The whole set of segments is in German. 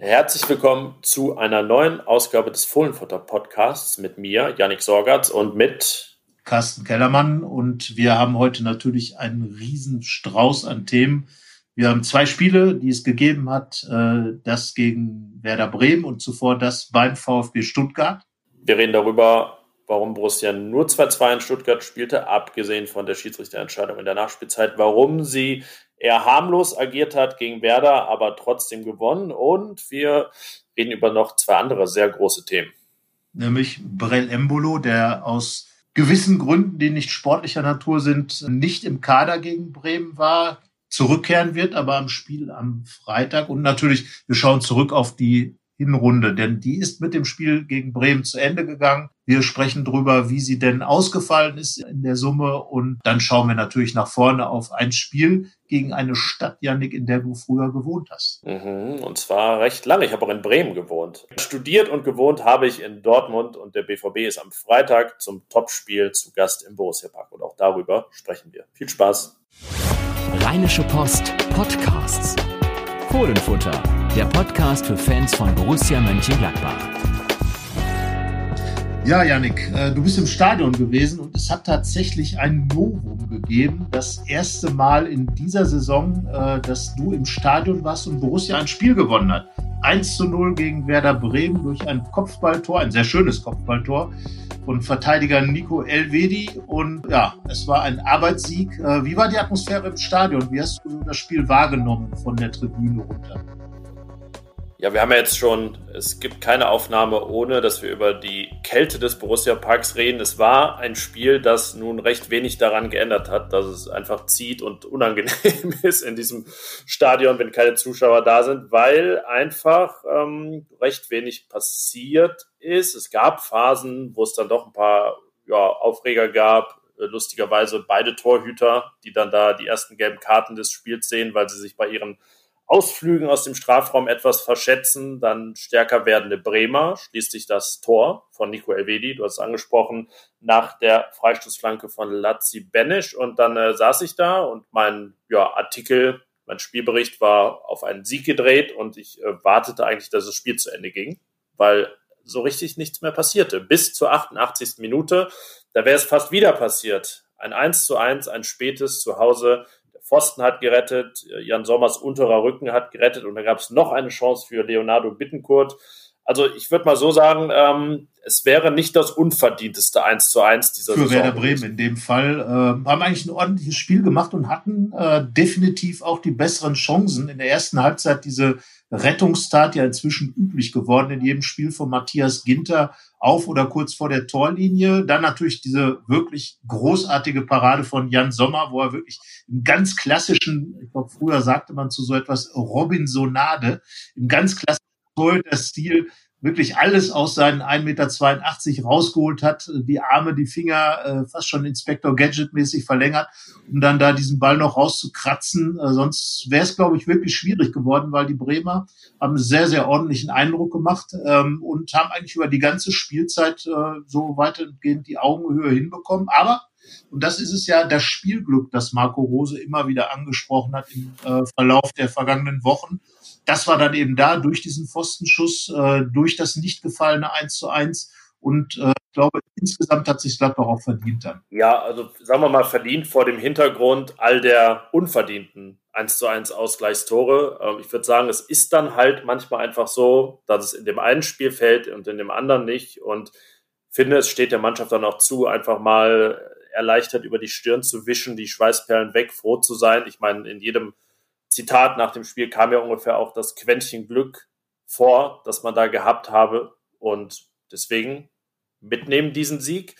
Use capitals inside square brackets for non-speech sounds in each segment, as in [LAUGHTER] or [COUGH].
Herzlich willkommen zu einer neuen Ausgabe des Fohlenfutter Podcasts mit mir, Yannick Sorgatz und mit Carsten Kellermann. Und wir haben heute natürlich einen riesen Strauß an Themen. Wir haben zwei Spiele, die es gegeben hat, äh, das gegen Werder Bremen und zuvor das beim VfB Stuttgart. Wir reden darüber, warum Borussia nur 2-2 in Stuttgart spielte, abgesehen von der Schiedsrichterentscheidung in der Nachspielzeit, warum sie eher harmlos agiert hat gegen Werder, aber trotzdem gewonnen. Und wir reden über noch zwei andere sehr große Themen. Nämlich Brell Embolo, der aus gewissen Gründen, die nicht sportlicher Natur sind, nicht im Kader gegen Bremen war, zurückkehren wird, aber am Spiel am Freitag. Und natürlich, wir schauen zurück auf die Hinrunde, denn die ist mit dem Spiel gegen Bremen zu Ende gegangen. Wir sprechen darüber, wie sie denn ausgefallen ist in der Summe und dann schauen wir natürlich nach vorne auf ein Spiel gegen eine Stadt, Janik, in der du früher gewohnt hast. Mhm, und zwar recht lange. Ich habe auch in Bremen gewohnt. Studiert und gewohnt habe ich in Dortmund und der BVB ist am Freitag zum Topspiel zu Gast im Borussia Park und auch darüber sprechen wir. Viel Spaß. Rheinische Post Podcasts. Fohlenfutter der Podcast für Fans von Borussia Mönchengladbach. Ja, Yannick, äh, du bist im Stadion gewesen und es hat tatsächlich ein Novum gegeben. Das erste Mal in dieser Saison, äh, dass du im Stadion warst und Borussia ein Spiel gewonnen hat. 1 zu 0 gegen Werder Bremen durch ein Kopfballtor, ein sehr schönes Kopfballtor von Verteidiger Nico Elvedi. Und ja, es war ein Arbeitssieg. Äh, wie war die Atmosphäre im Stadion? Wie hast du das Spiel wahrgenommen von der Tribüne runter? Ja, wir haben ja jetzt schon, es gibt keine Aufnahme, ohne dass wir über die Kälte des Borussia Parks reden. Es war ein Spiel, das nun recht wenig daran geändert hat, dass es einfach zieht und unangenehm [LAUGHS] ist in diesem Stadion, wenn keine Zuschauer da sind, weil einfach ähm, recht wenig passiert ist. Es gab Phasen, wo es dann doch ein paar ja, Aufreger gab. Lustigerweise beide Torhüter, die dann da die ersten gelben Karten des Spiels sehen, weil sie sich bei ihren Ausflügen aus dem Strafraum etwas verschätzen, dann stärker werdende Bremer, schließlich das Tor von Nico Elvedi, du hast es angesprochen, nach der Freistoßflanke von Lazzi Benisch und dann äh, saß ich da und mein ja, Artikel, mein Spielbericht war auf einen Sieg gedreht und ich äh, wartete eigentlich, dass das Spiel zu Ende ging, weil so richtig nichts mehr passierte. Bis zur 88. Minute, da wäre es fast wieder passiert. Ein 1 zu 1, ein spätes Zuhause Pfosten hat gerettet, Jan Sommers unterer Rücken hat gerettet und dann gab es noch eine Chance für Leonardo Bittencourt. Also ich würde mal so sagen, ähm, es wäre nicht das unverdienteste 1 zu 1 dieser Für Saison. Für Werder Bremen in dem Fall. Äh, haben eigentlich ein ordentliches Spiel gemacht und hatten äh, definitiv auch die besseren Chancen. In der ersten Halbzeit diese Rettungstat ja inzwischen üblich geworden in jedem Spiel von Matthias Ginter auf oder kurz vor der Torlinie. Dann natürlich diese wirklich großartige Parade von Jan Sommer, wo er wirklich im ganz klassischen, ich glaube, früher sagte man zu so etwas Robinsonade, im ganz klassischen Torhüter-Stil wirklich alles aus seinen 1,82 Meter rausgeholt hat, die Arme, die Finger äh, fast schon Inspector Gadget-mäßig verlängert, um dann da diesen Ball noch rauszukratzen. Äh, sonst wäre es, glaube ich, wirklich schwierig geworden, weil die Bremer haben einen sehr, sehr ordentlichen Eindruck gemacht ähm, und haben eigentlich über die ganze Spielzeit äh, so weitestgehend die Augenhöhe hinbekommen. Aber und das ist es ja das Spielglück, das Marco Rose immer wieder angesprochen hat im äh, Verlauf der vergangenen Wochen das war dann eben da durch diesen Pfostenschuss, äh, durch das nicht gefallene 1 zu 1. Und äh, ich glaube, insgesamt hat sich Gladbach auch verdient dann. Ja, also sagen wir mal verdient vor dem Hintergrund all der unverdienten 1 zu 1 Ausgleichstore. Ähm, ich würde sagen, es ist dann halt manchmal einfach so, dass es in dem einen Spiel fällt und in dem anderen nicht. Und finde, es steht der Mannschaft dann auch zu, einfach mal erleichtert über die Stirn zu wischen, die Schweißperlen weg, froh zu sein. Ich meine, in jedem Zitat nach dem Spiel kam ja ungefähr auch das Quäntchen Glück vor, das man da gehabt habe. Und deswegen mitnehmen diesen Sieg.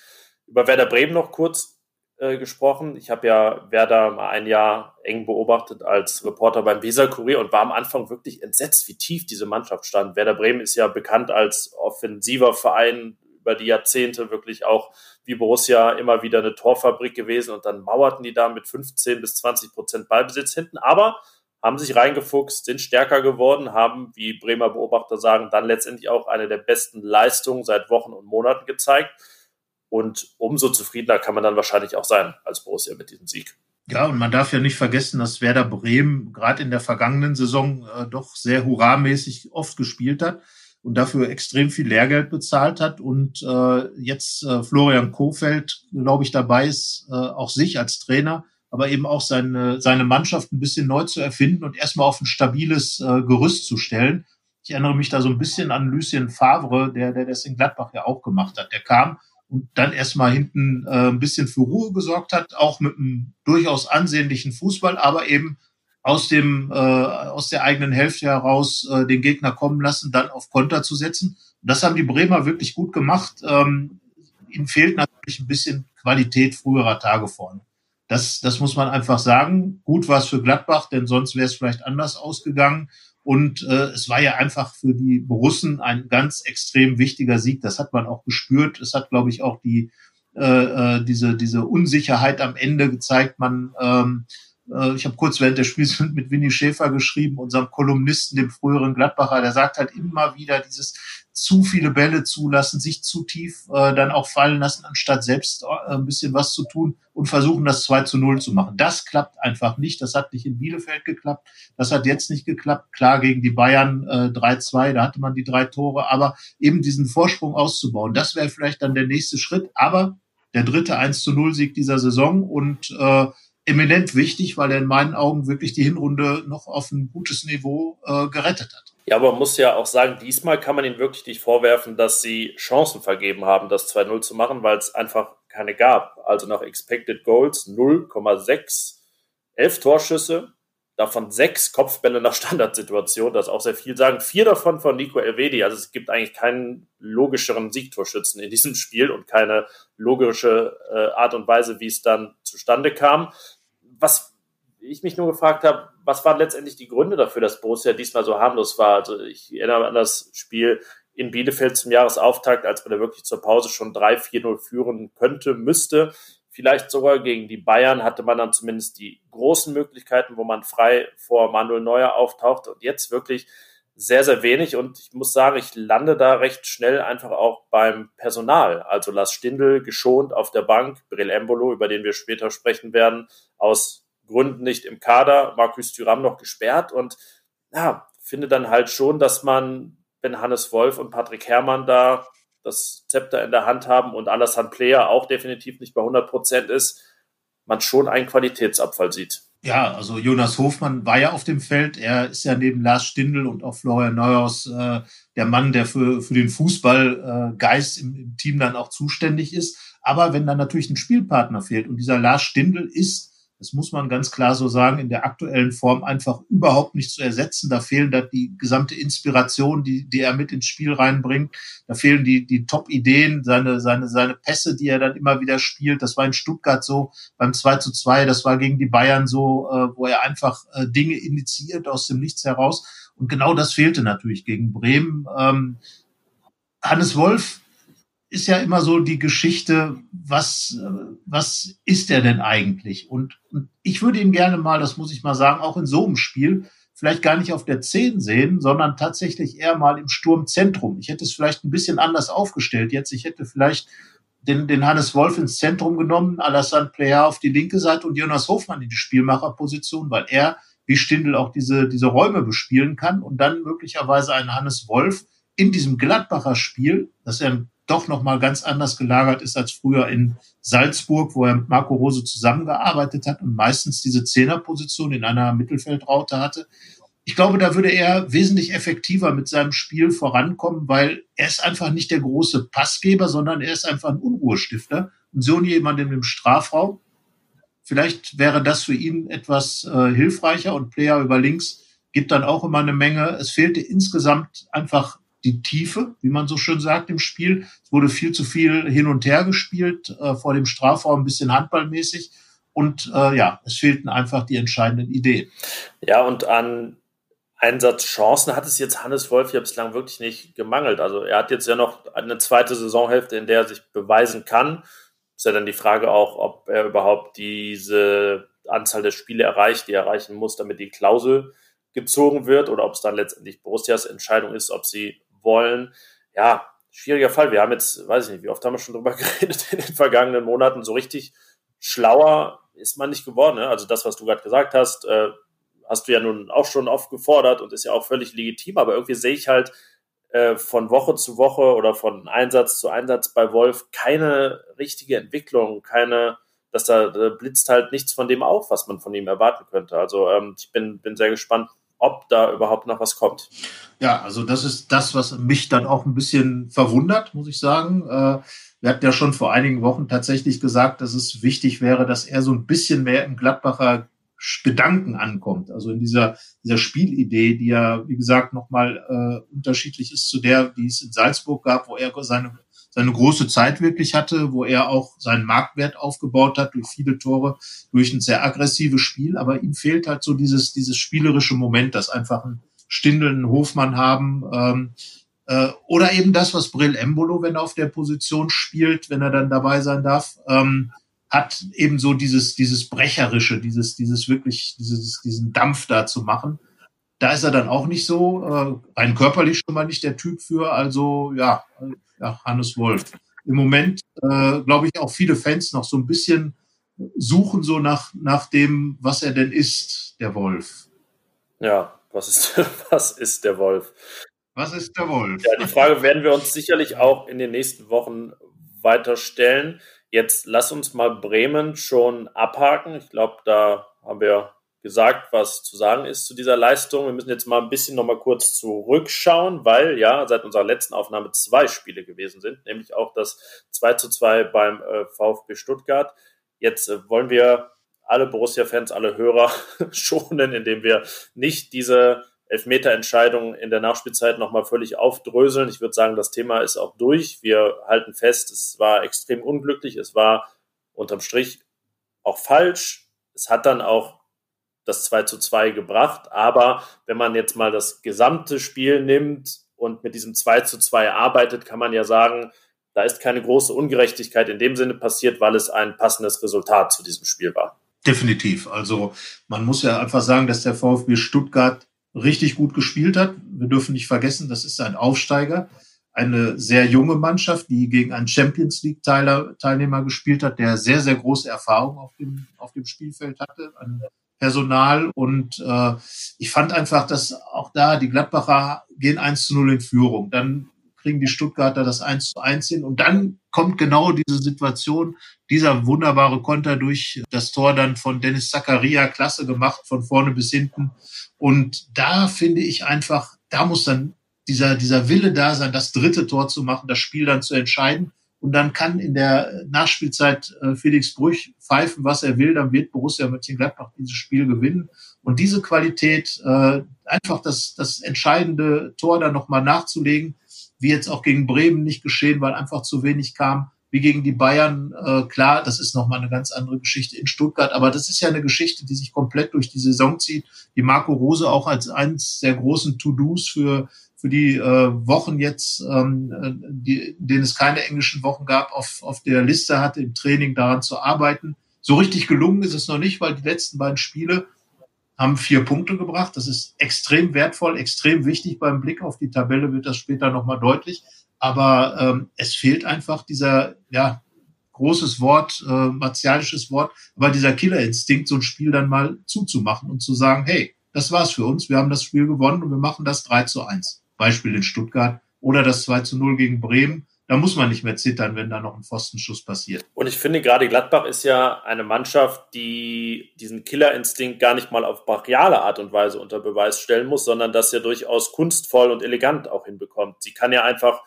Über Werder Bremen noch kurz äh, gesprochen. Ich habe ja Werder mal ein Jahr eng beobachtet als Reporter beim Weser Kurier und war am Anfang wirklich entsetzt, wie tief diese Mannschaft stand. Werder Bremen ist ja bekannt als offensiver Verein über die Jahrzehnte wirklich auch wie Borussia immer wieder eine Torfabrik gewesen und dann mauerten die da mit 15 bis 20 Prozent Ballbesitz hinten. Aber haben sich reingefuchst, sind stärker geworden, haben, wie Bremer Beobachter sagen, dann letztendlich auch eine der besten Leistungen seit Wochen und Monaten gezeigt. Und umso zufriedener kann man dann wahrscheinlich auch sein als Borussia mit diesem Sieg. Ja, und man darf ja nicht vergessen, dass Werder Bremen gerade in der vergangenen Saison äh, doch sehr hurramäßig oft gespielt hat und dafür extrem viel Lehrgeld bezahlt hat und äh, jetzt äh, Florian Kofeld, glaube ich, dabei ist, äh, auch sich als Trainer, aber eben auch seine, seine Mannschaft ein bisschen neu zu erfinden und erstmal auf ein stabiles äh, Gerüst zu stellen. Ich erinnere mich da so ein bisschen an Lucien Favre, der, der das in Gladbach ja auch gemacht hat. Der kam und dann erstmal hinten äh, ein bisschen für Ruhe gesorgt hat, auch mit einem durchaus ansehnlichen Fußball, aber eben aus dem äh, aus der eigenen Hälfte heraus äh, den Gegner kommen lassen, dann auf Konter zu setzen. Und das haben die Bremer wirklich gut gemacht. Ähm, ihnen fehlt natürlich ein bisschen Qualität früherer Tage vorne. Das, das muss man einfach sagen. Gut war es für Gladbach, denn sonst wäre es vielleicht anders ausgegangen. Und äh, es war ja einfach für die Borussen ein ganz extrem wichtiger Sieg. Das hat man auch gespürt. Es hat, glaube ich, auch die äh, äh diese diese Unsicherheit am Ende gezeigt. Man ähm, äh, ich habe kurz während des Spiels mit Winnie Schäfer geschrieben, unserem Kolumnisten, dem früheren Gladbacher, der sagt halt immer wieder dieses zu viele Bälle zulassen, sich zu tief äh, dann auch fallen lassen, anstatt selbst äh, ein bisschen was zu tun und versuchen, das 2 zu 0 zu machen. Das klappt einfach nicht. Das hat nicht in Bielefeld geklappt. Das hat jetzt nicht geklappt. Klar, gegen die Bayern äh, 3-2, da hatte man die drei Tore, aber eben diesen Vorsprung auszubauen, das wäre vielleicht dann der nächste Schritt. Aber der dritte 1 zu 0 Sieg dieser Saison und äh, eminent wichtig, weil er in meinen Augen wirklich die Hinrunde noch auf ein gutes Niveau äh, gerettet hat. Ja, aber man muss ja auch sagen, diesmal kann man ihnen wirklich nicht vorwerfen, dass sie Chancen vergeben haben, das 2-0 zu machen, weil es einfach keine gab. Also nach Expected Goals 0,6, 11 Torschüsse, davon sechs Kopfbälle nach [LAUGHS] Standardsituation, das auch sehr viel sagen. Vier davon von Nico Elvedi. Also es gibt eigentlich keinen logischeren Siegtorschützen in diesem Spiel und keine logische äh, Art und Weise, wie es dann zustande kam was ich mich nur gefragt habe, was waren letztendlich die Gründe dafür, dass Borussia diesmal so harmlos war? Also ich erinnere an das Spiel in Bielefeld zum Jahresauftakt, als man da wirklich zur Pause schon 3-4-0 führen könnte, müsste. Vielleicht sogar gegen die Bayern hatte man dann zumindest die großen Möglichkeiten, wo man frei vor Manuel Neuer auftaucht und jetzt wirklich sehr, sehr wenig. Und ich muss sagen, ich lande da recht schnell einfach auch beim Personal. Also Lars Stindl geschont auf der Bank, Brill Embolo, über den wir später sprechen werden, aus Gründen nicht im Kader, Markus Thüram noch gesperrt. Und ja, finde dann halt schon, dass man, wenn Hannes Wolf und Patrick Herrmann da das Zepter in der Hand haben und Alassane Player auch definitiv nicht bei 100 Prozent ist, man schon einen Qualitätsabfall sieht. Ja, also Jonas Hofmann war ja auf dem Feld. Er ist ja neben Lars Stindl und auch Florian Neuhaus äh, der Mann, der für, für den Fußballgeist äh, im, im Team dann auch zuständig ist. Aber wenn dann natürlich ein Spielpartner fehlt und dieser Lars Stindl ist das muss man ganz klar so sagen, in der aktuellen Form einfach überhaupt nicht zu ersetzen. Da fehlen da die gesamte Inspiration, die, die er mit ins Spiel reinbringt. Da fehlen die, die Top-Ideen, seine, seine, seine Pässe, die er dann immer wieder spielt. Das war in Stuttgart so beim 2 zu 2, das war gegen die Bayern so, äh, wo er einfach äh, Dinge initiiert aus dem Nichts heraus. Und genau das fehlte natürlich gegen Bremen. Ähm, Hannes Wolf ist ja immer so die Geschichte, was, was ist er denn eigentlich? Und, und ich würde ihn gerne mal, das muss ich mal sagen, auch in so einem Spiel vielleicht gar nicht auf der 10 sehen, sondern tatsächlich eher mal im Sturmzentrum. Ich hätte es vielleicht ein bisschen anders aufgestellt jetzt. Ich hätte vielleicht den, den Hannes Wolf ins Zentrum genommen, Alassane Player auf die linke Seite und Jonas Hofmann in die Spielmacherposition, weil er wie Stindl auch diese, diese Räume bespielen kann und dann möglicherweise einen Hannes Wolf in diesem Gladbacher Spiel, das er doch nochmal ganz anders gelagert ist als früher in Salzburg, wo er mit Marco Rose zusammengearbeitet hat und meistens diese Zehnerposition in einer Mittelfeldraute hatte. Ich glaube, da würde er wesentlich effektiver mit seinem Spiel vorankommen, weil er ist einfach nicht der große Passgeber, sondern er ist einfach ein Unruhestifter und so jemand im Strafraum. Vielleicht wäre das für ihn etwas äh, hilfreicher und Player über links gibt dann auch immer eine Menge. Es fehlte insgesamt einfach die Tiefe, wie man so schön sagt im Spiel. Es wurde viel zu viel hin und her gespielt, äh, vor dem Strafraum ein bisschen handballmäßig. Und äh, ja, es fehlten einfach die entscheidenden Ideen. Ja, und an Einsatzchancen hat es jetzt Hannes Wolf ja bislang wirklich nicht gemangelt. Also er hat jetzt ja noch eine zweite Saisonhälfte, in der er sich beweisen kann. Ist ja dann die Frage auch, ob er überhaupt diese Anzahl der Spiele erreicht, die er erreichen muss, damit die Klausel gezogen wird oder ob es dann letztendlich Borussias Entscheidung ist, ob sie wollen. Ja, schwieriger Fall. Wir haben jetzt, weiß ich nicht, wie oft haben wir schon drüber [LAUGHS] geredet in den vergangenen Monaten, so richtig schlauer ist man nicht geworden. Ne? Also das, was du gerade gesagt hast, äh, hast du ja nun auch schon oft gefordert und ist ja auch völlig legitim, aber irgendwie sehe ich halt äh, von Woche zu Woche oder von Einsatz zu Einsatz bei Wolf keine richtige Entwicklung, keine, dass da, da blitzt halt nichts von dem auf, was man von ihm erwarten könnte. Also ähm, ich bin, bin sehr gespannt, ob da überhaupt noch was kommt. Ja, also das ist das, was mich dann auch ein bisschen verwundert, muss ich sagen. Äh, wir hatten ja schon vor einigen Wochen tatsächlich gesagt, dass es wichtig wäre, dass er so ein bisschen mehr im Gladbacher Gedanken ankommt. Also in dieser, dieser Spielidee, die ja, wie gesagt, nochmal äh, unterschiedlich ist zu der, die es in Salzburg gab, wo er seine, seine große Zeit wirklich hatte, wo er auch seinen Marktwert aufgebaut hat durch viele Tore, durch ein sehr aggressives Spiel. Aber ihm fehlt halt so dieses, dieses spielerische Moment, das einfach ein Stindel, einen Hofmann haben. Ähm, äh, oder eben das, was Brill Embolo, wenn er auf der Position spielt, wenn er dann dabei sein darf, ähm, hat eben so dieses, dieses Brecherische, dieses, dieses wirklich, dieses, diesen Dampf da zu machen. Da ist er dann auch nicht so, äh, rein körperlich schon mal nicht der Typ für, also ja, ja Hannes Wolf. Im Moment, äh, glaube ich, auch viele Fans noch so ein bisschen suchen so nach, nach dem, was er denn ist, der Wolf. Ja, was ist, [LAUGHS] was ist der Wolf? Was ist der Wolf? Ja, die Frage werden wir uns sicherlich auch in den nächsten Wochen weiter stellen. Jetzt lass uns mal Bremen schon abhaken. Ich glaube, da haben wir gesagt, was zu sagen ist zu dieser Leistung. Wir müssen jetzt mal ein bisschen noch mal kurz zurückschauen, weil ja seit unserer letzten Aufnahme zwei Spiele gewesen sind, nämlich auch das 2 zu 2 beim äh, VfB Stuttgart. Jetzt äh, wollen wir alle Borussia-Fans, alle Hörer [LAUGHS] schonen, indem wir nicht diese Elfmeterentscheidung in der Nachspielzeit nochmal völlig aufdröseln. Ich würde sagen, das Thema ist auch durch. Wir halten fest, es war extrem unglücklich. Es war unterm Strich auch falsch. Es hat dann auch das 2 zu 2 gebracht. Aber wenn man jetzt mal das gesamte Spiel nimmt und mit diesem 2 zu 2 arbeitet, kann man ja sagen, da ist keine große Ungerechtigkeit in dem Sinne passiert, weil es ein passendes Resultat zu diesem Spiel war. Definitiv. Also man muss ja einfach sagen, dass der VfB Stuttgart richtig gut gespielt hat. Wir dürfen nicht vergessen, das ist ein Aufsteiger, eine sehr junge Mannschaft, die gegen einen Champions League Teilnehmer gespielt hat, der sehr, sehr große Erfahrung auf dem, auf dem Spielfeld hatte, an Personal. Und äh, ich fand einfach, dass auch da die Gladbacher gehen 1 zu 0 in Führung. Dann kriegen die Stuttgarter das 1 zu 1 hin. Und dann kommt genau diese Situation, dieser wunderbare Konter durch das Tor dann von Dennis Zakaria, klasse gemacht, von vorne bis hinten. Und da finde ich einfach, da muss dann dieser, dieser Wille da sein, das dritte Tor zu machen, das Spiel dann zu entscheiden. Und dann kann in der Nachspielzeit äh, Felix Brüch pfeifen, was er will, dann wird Borussia Mönchengladbach dieses Spiel gewinnen. Und diese Qualität, äh, einfach das, das entscheidende Tor dann nochmal nachzulegen, wie jetzt auch gegen Bremen nicht geschehen, weil einfach zu wenig kam, wie gegen die Bayern. Äh, klar, das ist nochmal eine ganz andere Geschichte in Stuttgart, aber das ist ja eine Geschichte, die sich komplett durch die Saison zieht, die Marco Rose auch als eines der großen To-Dos für für die äh, Wochen jetzt, ähm, äh, die, denen es keine englischen Wochen gab, auf, auf der Liste hatte, im Training daran zu arbeiten. So richtig gelungen ist es noch nicht, weil die letzten beiden Spiele haben vier Punkte gebracht. Das ist extrem wertvoll, extrem wichtig. Beim Blick auf die Tabelle wird das später nochmal deutlich. Aber ähm, es fehlt einfach dieser, ja, großes Wort, äh, martialisches Wort, aber dieser Killerinstinkt, so ein Spiel dann mal zuzumachen und zu sagen, hey, das war's für uns, wir haben das Spiel gewonnen und wir machen das 3 zu 1. Beispiel in Stuttgart oder das 2 zu 0 gegen Bremen. Da muss man nicht mehr zittern, wenn da noch ein Pfostenschuss passiert. Und ich finde, gerade Gladbach ist ja eine Mannschaft, die diesen Killerinstinkt gar nicht mal auf brachiale Art und Weise unter Beweis stellen muss, sondern das ja durchaus kunstvoll und elegant auch hinbekommt. Sie kann ja einfach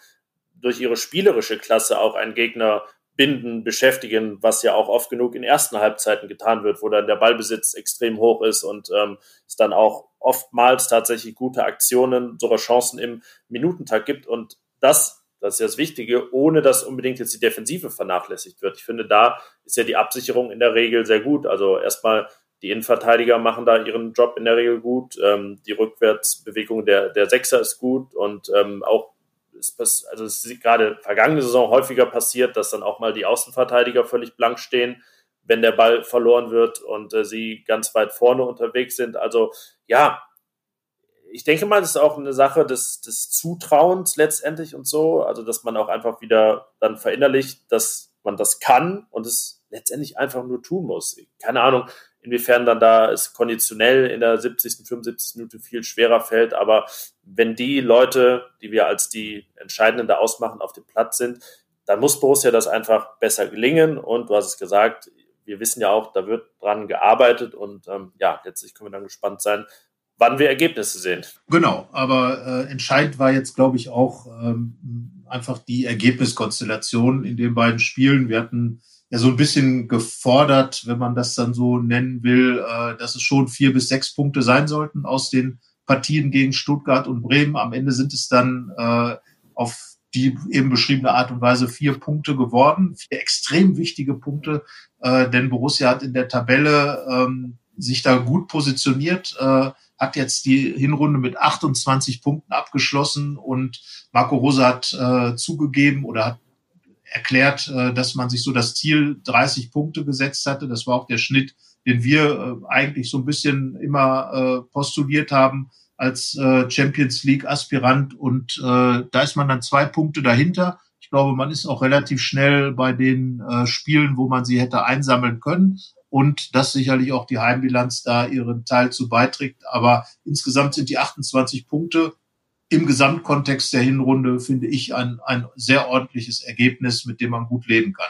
durch ihre spielerische Klasse auch einen Gegner binden, beschäftigen, was ja auch oft genug in ersten Halbzeiten getan wird, wo dann der Ballbesitz extrem hoch ist und ähm, es dann auch oftmals tatsächlich gute Aktionen, sogar Chancen im Minutentag gibt. Und das, das ist ja das Wichtige, ohne dass unbedingt jetzt die Defensive vernachlässigt wird. Ich finde, da ist ja die Absicherung in der Regel sehr gut. Also erstmal die Innenverteidiger machen da ihren Job in der Regel gut. Ähm, die Rückwärtsbewegung der, der Sechser ist gut und ähm, auch ist, also es ist gerade vergangene Saison häufiger passiert, dass dann auch mal die Außenverteidiger völlig blank stehen, wenn der Ball verloren wird und äh, sie ganz weit vorne unterwegs sind. Also ja, ich denke mal, das ist auch eine Sache des, des Zutrauens letztendlich und so, also dass man auch einfach wieder dann verinnerlicht, dass man das kann und es letztendlich einfach nur tun muss. Keine Ahnung, inwiefern dann da es konditionell in der 70., 75. Minute viel schwerer fällt, aber wenn die Leute, die wir als die Entscheidenden da ausmachen, auf dem Platz sind, dann muss Borussia das einfach besser gelingen und du hast es gesagt, wir wissen ja auch, da wird dran gearbeitet und ähm, ja, letztlich können wir dann gespannt sein, wann wir Ergebnisse sehen. Genau, aber äh, entscheidend war jetzt, glaube ich, auch ähm, einfach die Ergebniskonstellation in den beiden Spielen. Wir hatten ja so ein bisschen gefordert, wenn man das dann so nennen will, äh, dass es schon vier bis sechs Punkte sein sollten aus den Partien gegen Stuttgart und Bremen. Am Ende sind es dann äh, auf die eben beschriebene Art und Weise vier Punkte geworden, vier extrem wichtige Punkte, äh, denn Borussia hat in der Tabelle ähm, sich da gut positioniert, äh, hat jetzt die Hinrunde mit 28 Punkten abgeschlossen und Marco Rose hat äh, zugegeben oder hat erklärt, äh, dass man sich so das Ziel 30 Punkte gesetzt hatte. Das war auch der Schnitt, den wir äh, eigentlich so ein bisschen immer äh, postuliert haben als äh, Champions League Aspirant und äh, da ist man dann zwei Punkte dahinter. Ich glaube, man ist auch relativ schnell bei den äh, Spielen, wo man sie hätte einsammeln können und dass sicherlich auch die Heimbilanz da ihren Teil zu beiträgt. Aber insgesamt sind die 28 Punkte im Gesamtkontext der Hinrunde, finde ich, ein, ein sehr ordentliches Ergebnis, mit dem man gut leben kann.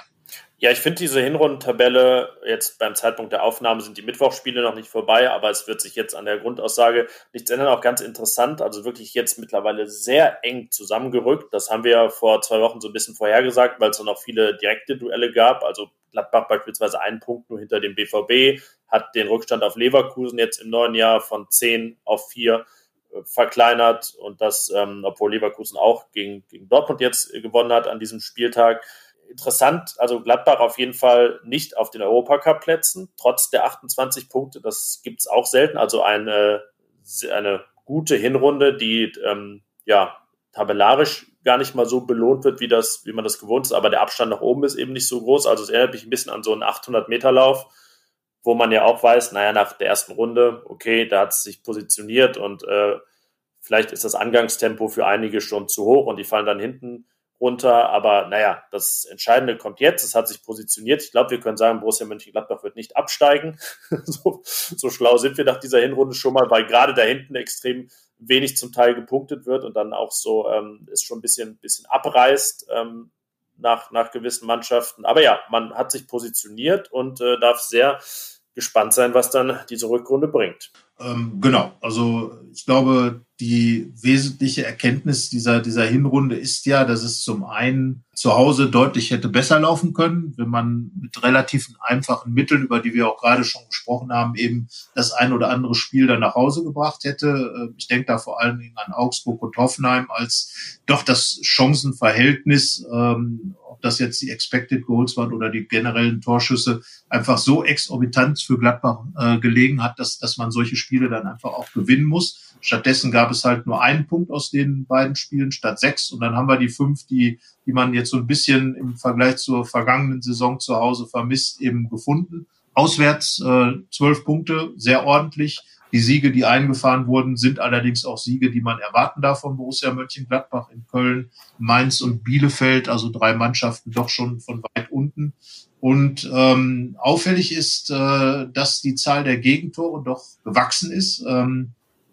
Ja, ich finde diese Hinrundentabelle, jetzt beim Zeitpunkt der Aufnahme sind die Mittwochspiele noch nicht vorbei, aber es wird sich jetzt an der Grundaussage nichts ändern. Auch ganz interessant, also wirklich jetzt mittlerweile sehr eng zusammengerückt. Das haben wir ja vor zwei Wochen so ein bisschen vorhergesagt, weil es dann auch viele direkte Duelle gab. Also Gladbach beispielsweise einen Punkt nur hinter dem BVB, hat den Rückstand auf Leverkusen jetzt im neuen Jahr von zehn auf vier äh, verkleinert und das, ähm, obwohl Leverkusen auch gegen, gegen Dortmund jetzt gewonnen hat an diesem Spieltag interessant, also Gladbach auf jeden Fall nicht auf den Europacup-Plätzen, trotz der 28 Punkte. Das gibt es auch selten. Also eine, eine gute Hinrunde, die ähm, ja tabellarisch gar nicht mal so belohnt wird, wie, das, wie man das gewohnt ist. Aber der Abstand nach oben ist eben nicht so groß. Also es erinnert mich ein bisschen an so einen 800-Meter-Lauf, wo man ja auch weiß, naja, nach der ersten Runde, okay, da hat es sich positioniert und äh, vielleicht ist das Angangstempo für einige schon zu hoch und die fallen dann hinten runter. Aber naja, das Entscheidende kommt jetzt. Es hat sich positioniert. Ich glaube, wir können sagen, Borussia Mönchengladbach wird nicht absteigen. [LAUGHS] so, so schlau sind wir nach dieser Hinrunde schon mal, weil gerade da hinten extrem wenig zum Teil gepunktet wird und dann auch so ähm, ist schon ein bisschen, bisschen abreißt ähm, nach, nach gewissen Mannschaften. Aber ja, man hat sich positioniert und äh, darf sehr gespannt sein, was dann diese Rückrunde bringt. Ähm, genau, also ich glaube, die wesentliche Erkenntnis dieser, dieser Hinrunde ist ja, dass es zum einen zu Hause deutlich hätte besser laufen können, wenn man mit relativ einfachen Mitteln, über die wir auch gerade schon gesprochen haben, eben das ein oder andere Spiel dann nach Hause gebracht hätte. Äh, ich denke da vor allen Dingen an Augsburg und Hoffenheim als doch das Chancenverhältnis, ähm, ob das jetzt die Expected Goals waren oder die generellen Torschüsse, einfach so exorbitant für Gladbach äh, gelegen hat, dass, dass man solche Spiele dann einfach auch gewinnen muss. Stattdessen gab es halt nur einen Punkt aus den beiden Spielen statt sechs. Und dann haben wir die fünf, die, die man jetzt so ein bisschen im Vergleich zur vergangenen Saison zu Hause vermisst, eben gefunden. Auswärts äh, zwölf Punkte, sehr ordentlich. Die Siege, die eingefahren wurden, sind allerdings auch Siege, die man erwarten darf von Borussia Mönchengladbach in Köln, Mainz und Bielefeld, also drei Mannschaften doch schon von weit unten. Und ähm, auffällig ist, äh, dass die Zahl der Gegentore doch gewachsen ist. Ähm,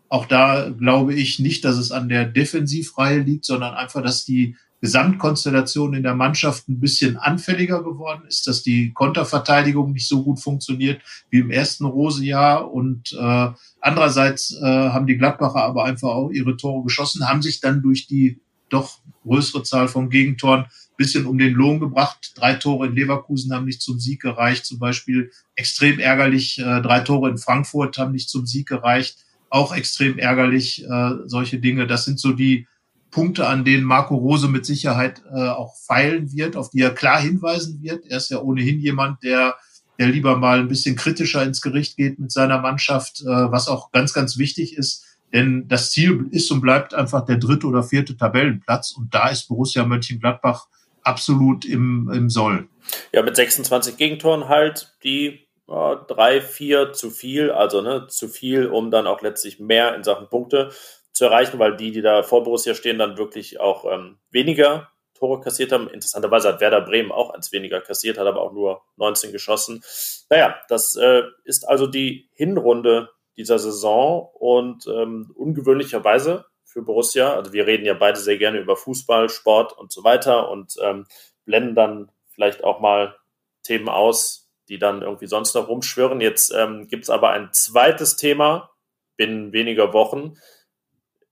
auch da glaube ich nicht, dass es an der Defensivreihe liegt, sondern einfach, dass die Gesamtkonstellation in der Mannschaft ein bisschen anfälliger geworden ist, dass die Konterverteidigung nicht so gut funktioniert wie im ersten Rosejahr. Und äh, andererseits äh, haben die Gladbacher aber einfach auch ihre Tore geschossen, haben sich dann durch die doch größere Zahl von Gegentoren bisschen um den Lohn gebracht. Drei Tore in Leverkusen haben nicht zum Sieg gereicht, zum Beispiel extrem ärgerlich. Äh, drei Tore in Frankfurt haben nicht zum Sieg gereicht auch extrem ärgerlich, äh, solche Dinge. Das sind so die Punkte, an denen Marco Rose mit Sicherheit äh, auch feilen wird, auf die er klar hinweisen wird. Er ist ja ohnehin jemand, der, der lieber mal ein bisschen kritischer ins Gericht geht mit seiner Mannschaft, äh, was auch ganz, ganz wichtig ist. Denn das Ziel ist und bleibt einfach der dritte oder vierte Tabellenplatz. Und da ist Borussia Mönchengladbach absolut im, im Soll. Ja, mit 26 Gegentoren halt, die ja, drei, vier zu viel, also ne, zu viel, um dann auch letztlich mehr in Sachen Punkte zu erreichen, weil die, die da vor Borussia stehen, dann wirklich auch ähm, weniger Tore kassiert haben. Interessanterweise hat Werder Bremen auch eins weniger kassiert, hat aber auch nur 19 geschossen. Naja, das äh, ist also die Hinrunde dieser Saison und ähm, ungewöhnlicherweise für Borussia, also wir reden ja beide sehr gerne über Fußball, Sport und so weiter und ähm, blenden dann vielleicht auch mal Themen aus, die dann irgendwie sonst noch rumschwirren. Jetzt ähm, gibt es aber ein zweites Thema binnen weniger Wochen.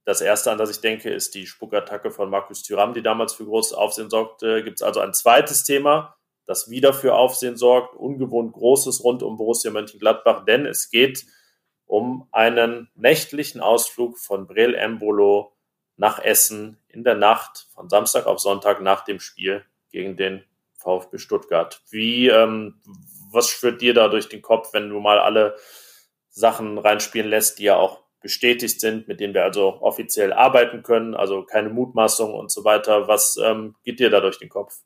Das erste, an das ich denke, ist die Spuckattacke von Markus Thüram, die damals für großes Aufsehen sorgte. Gibt es also ein zweites Thema, das wieder für Aufsehen sorgt, ungewohnt großes rund um Borussia Mönchengladbach, denn es geht um einen nächtlichen Ausflug von Brel Embolo nach Essen in der Nacht von Samstag auf Sonntag nach dem Spiel gegen den VfB Stuttgart. Wie, ähm, was führt dir da durch den Kopf, wenn du mal alle Sachen reinspielen lässt, die ja auch bestätigt sind, mit denen wir also offiziell arbeiten können, also keine Mutmaßung und so weiter. Was ähm, geht dir da durch den Kopf?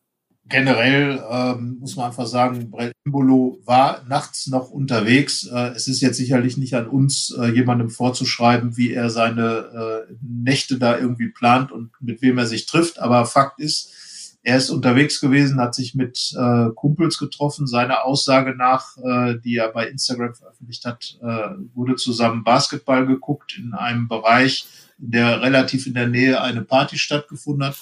generell ähm, muss man einfach sagen, Brett Embolo war nachts noch unterwegs. Äh, es ist jetzt sicherlich nicht an uns, äh, jemandem vorzuschreiben, wie er seine äh, Nächte da irgendwie plant und mit wem er sich trifft. Aber Fakt ist, er ist unterwegs gewesen, hat sich mit äh, Kumpels getroffen. Seine Aussage nach, äh, die er bei Instagram veröffentlicht hat, äh, wurde zusammen Basketball geguckt in einem Bereich, in der relativ in der Nähe eine Party stattgefunden hat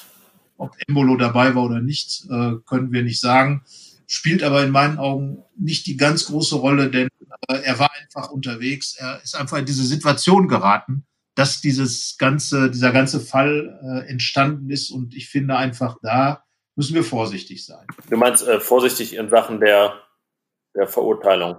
ob Embolo dabei war oder nicht, äh, können wir nicht sagen. Spielt aber in meinen Augen nicht die ganz große Rolle, denn äh, er war einfach unterwegs. Er ist einfach in diese Situation geraten, dass dieses ganze, dieser ganze Fall äh, entstanden ist. Und ich finde einfach, da müssen wir vorsichtig sein. Du meinst äh, vorsichtig in Sachen der, der Verurteilung